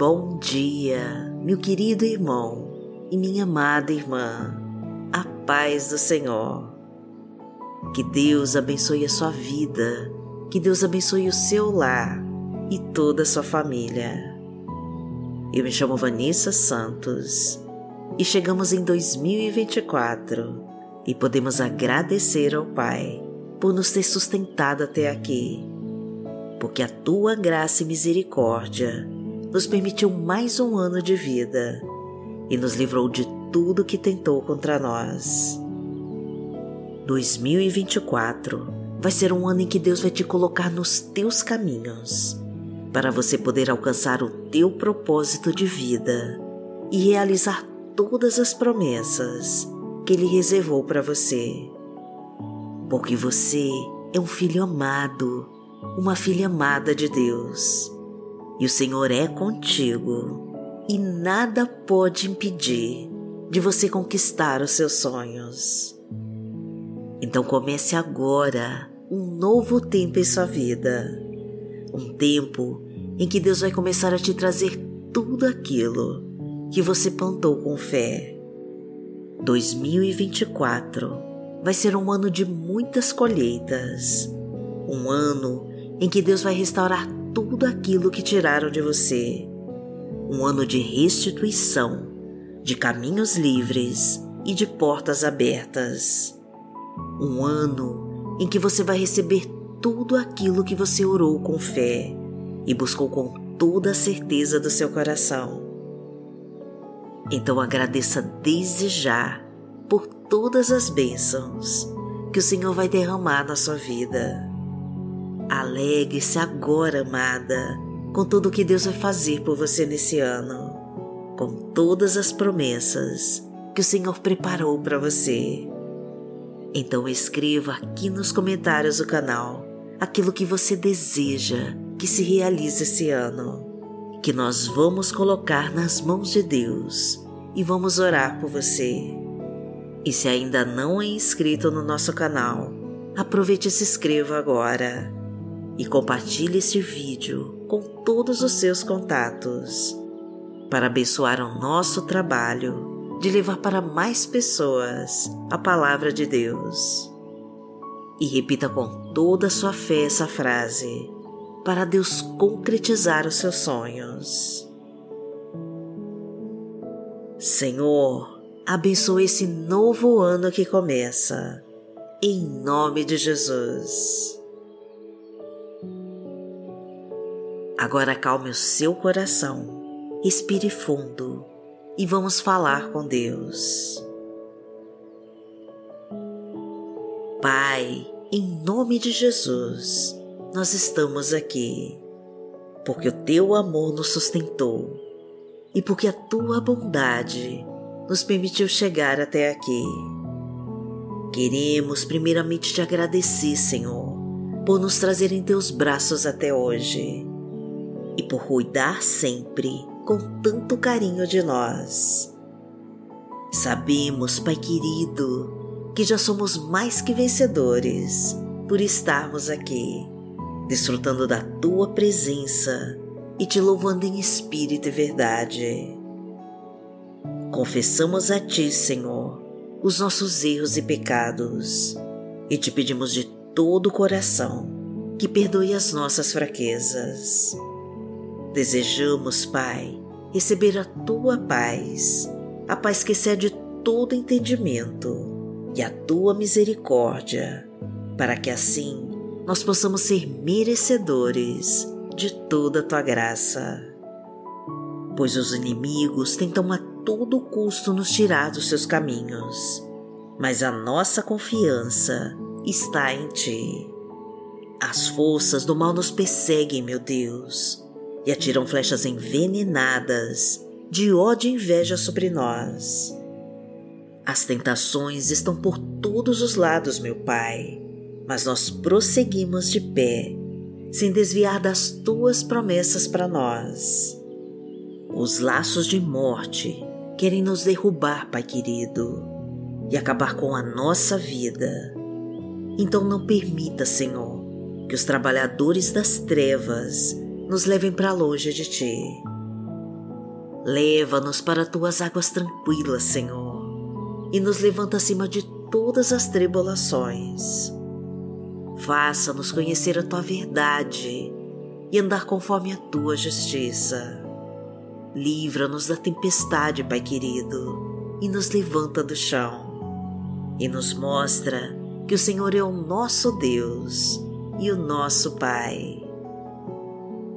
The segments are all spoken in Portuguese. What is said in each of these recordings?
Bom dia, meu querido irmão e minha amada irmã. A paz do Senhor. Que Deus abençoe a sua vida, que Deus abençoe o seu lar e toda a sua família. Eu me chamo Vanessa Santos e chegamos em 2024 e podemos agradecer ao Pai por nos ter sustentado até aqui, porque a tua graça e misericórdia nos permitiu mais um ano de vida e nos livrou de tudo que tentou contra nós. 2024 vai ser um ano em que Deus vai te colocar nos teus caminhos para você poder alcançar o teu propósito de vida e realizar todas as promessas que Ele reservou para você. Porque você é um filho amado, uma filha amada de Deus e o Senhor é contigo, e nada pode impedir de você conquistar os seus sonhos. Então comece agora um novo tempo em sua vida, um tempo em que Deus vai começar a te trazer tudo aquilo que você plantou com fé. 2024 vai ser um ano de muitas colheitas, um ano em que Deus vai restaurar tudo aquilo que tiraram de você. Um ano de restituição, de caminhos livres e de portas abertas. Um ano em que você vai receber tudo aquilo que você orou com fé e buscou com toda a certeza do seu coração. Então agradeça desde já por todas as bênçãos que o Senhor vai derramar na sua vida. Alegre-se agora, amada, com tudo o que Deus vai fazer por você nesse ano, com todas as promessas que o Senhor preparou para você. Então escreva aqui nos comentários do canal aquilo que você deseja que se realize esse ano, que nós vamos colocar nas mãos de Deus e vamos orar por você. E se ainda não é inscrito no nosso canal, aproveite e se inscreva agora e compartilhe este vídeo com todos os seus contatos para abençoar o nosso trabalho de levar para mais pessoas a palavra de Deus. E repita com toda a sua fé essa frase para Deus concretizar os seus sonhos. Senhor, abençoe esse novo ano que começa, em nome de Jesus. Agora acalme o seu coração, respire fundo e vamos falar com Deus. Pai, em nome de Jesus, nós estamos aqui, porque o teu amor nos sustentou e porque a tua bondade nos permitiu chegar até aqui. Queremos primeiramente te agradecer, Senhor, por nos trazer em teus braços até hoje e por cuidar sempre com tanto carinho de nós. Sabemos, Pai querido, que já somos mais que vencedores por estarmos aqui, desfrutando da tua presença e te louvando em espírito e verdade. Confessamos a ti, Senhor, os nossos erros e pecados e te pedimos de todo o coração que perdoe as nossas fraquezas Desejamos, Pai, receber a tua paz, a paz que excede todo entendimento e a tua misericórdia, para que assim nós possamos ser merecedores de toda a tua graça. Pois os inimigos tentam a todo custo nos tirar dos seus caminhos, mas a nossa confiança está em ti. As forças do mal nos perseguem, meu Deus e atiram flechas envenenadas de ódio e inveja sobre nós. As tentações estão por todos os lados, meu Pai, mas nós prosseguimos de pé, sem desviar das tuas promessas para nós. Os laços de morte querem nos derrubar, Pai querido, e acabar com a nossa vida. Então não permita, Senhor, que os trabalhadores das trevas nos levem para longe de ti. Leva-nos para tuas águas tranquilas, Senhor, e nos levanta acima de todas as tribulações. Faça-nos conhecer a tua verdade e andar conforme a tua justiça. Livra-nos da tempestade, Pai querido, e nos levanta do chão. E nos mostra que o Senhor é o nosso Deus e o nosso Pai.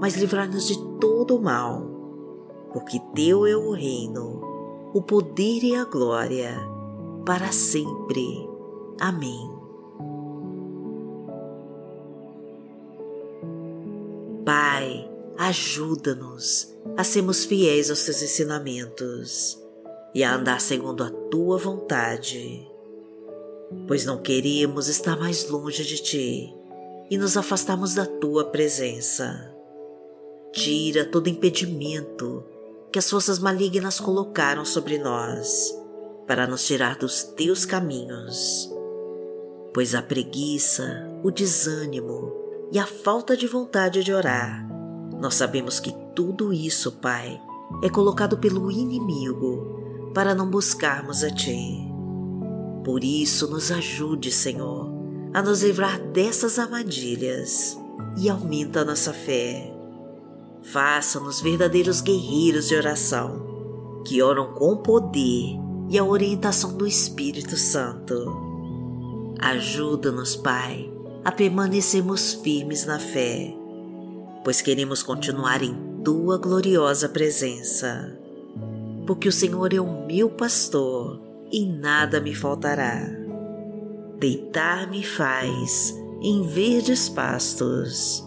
mas livrai-nos de todo o mal, porque Teu é o reino, o poder e a glória, para sempre. Amém. Pai, ajuda-nos a sermos fiéis aos teus ensinamentos e a andar segundo a tua vontade, pois não queremos estar mais longe de ti e nos afastarmos da tua presença. Tira todo impedimento que as forças malignas colocaram sobre nós para nos tirar dos teus caminhos, pois a preguiça, o desânimo e a falta de vontade de orar nós sabemos que tudo isso, Pai, é colocado pelo inimigo para não buscarmos a Ti. Por isso, nos ajude, Senhor, a nos livrar dessas armadilhas e aumenta a nossa fé. Faça-nos verdadeiros guerreiros de oração, que oram com poder e a orientação do Espírito Santo. Ajuda-nos, Pai, a permanecermos firmes na fé pois queremos continuar em tua gloriosa presença. Porque o Senhor é o meu pastor e nada me faltará. Deitar-me faz em verdes pastos,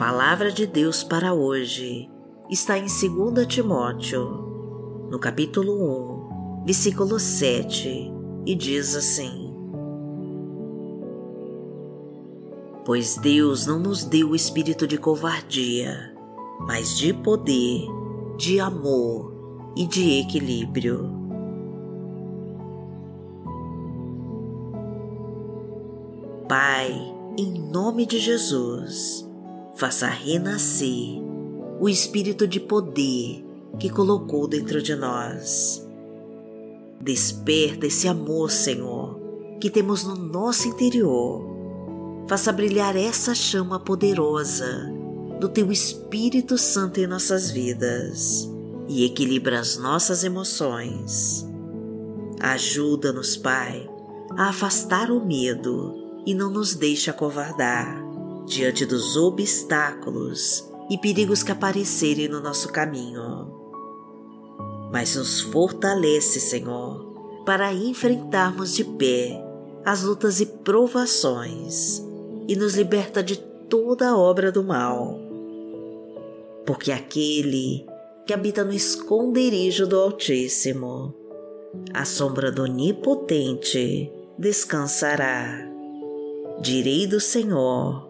Palavra de Deus para hoje está em 2 Timóteo, no capítulo 1, versículo 7, e diz assim: pois Deus não nos deu o espírito de covardia, mas de poder, de amor e de equilíbrio. Pai, em nome de Jesus, faça renascer o espírito de poder que colocou dentro de nós. Desperta esse amor, Senhor, que temos no nosso interior faça brilhar essa chama poderosa do Teu Espírito Santo em nossas vidas e equilibra as nossas emoções. Ajuda-nos, Pai, a afastar o medo e não nos deixe acovardar diante dos obstáculos e perigos que aparecerem no nosso caminho. Mas nos fortalece, Senhor, para enfrentarmos de pé as lutas e provações e nos liberta de toda obra do mal. Porque aquele que habita no esconderijo do Altíssimo, a sombra do Onipotente descansará. Direi do Senhor,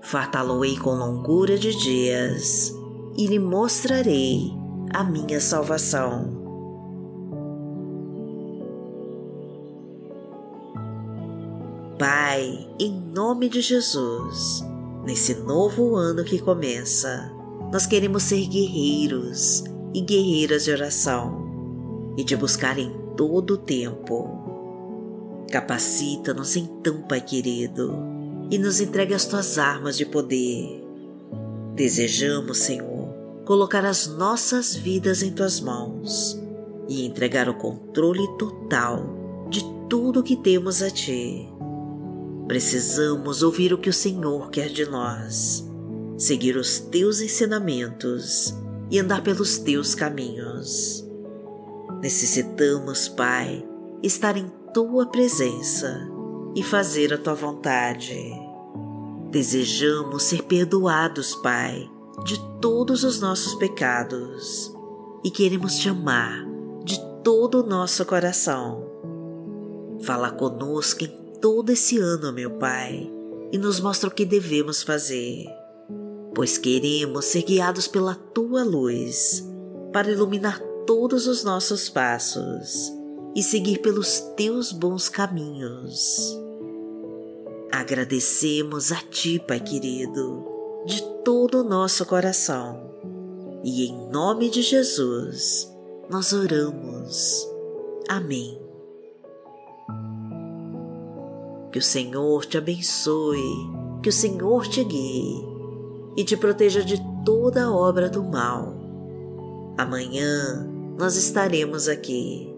Fartá-lo-ei com longura de dias e lhe mostrarei a minha salvação. Pai, em nome de Jesus, nesse novo ano que começa, nós queremos ser guerreiros e guerreiras de oração e te buscar em todo o tempo. Capacita-nos então, Pai querido, e nos entregue as tuas armas de poder. Desejamos, Senhor, colocar as nossas vidas em tuas mãos e entregar o controle total de tudo que temos a ti Precisamos ouvir o que o Senhor quer de nós, seguir os teus ensinamentos e andar pelos teus caminhos. Necessitamos, Pai, estar em tua presença e fazer a tua vontade. Desejamos ser perdoados, Pai, de todos os nossos pecados e queremos te amar de todo o nosso coração. Fala conosco em todo esse ano, meu Pai, e nos mostra o que devemos fazer, pois queremos ser guiados pela tua luz para iluminar todos os nossos passos e seguir pelos teus bons caminhos. Agradecemos a Ti, Pai querido, de todo o nosso coração, e em nome de Jesus nós oramos. Amém. Que o Senhor te abençoe, que o Senhor te guie e te proteja de toda obra do mal. Amanhã nós estaremos aqui,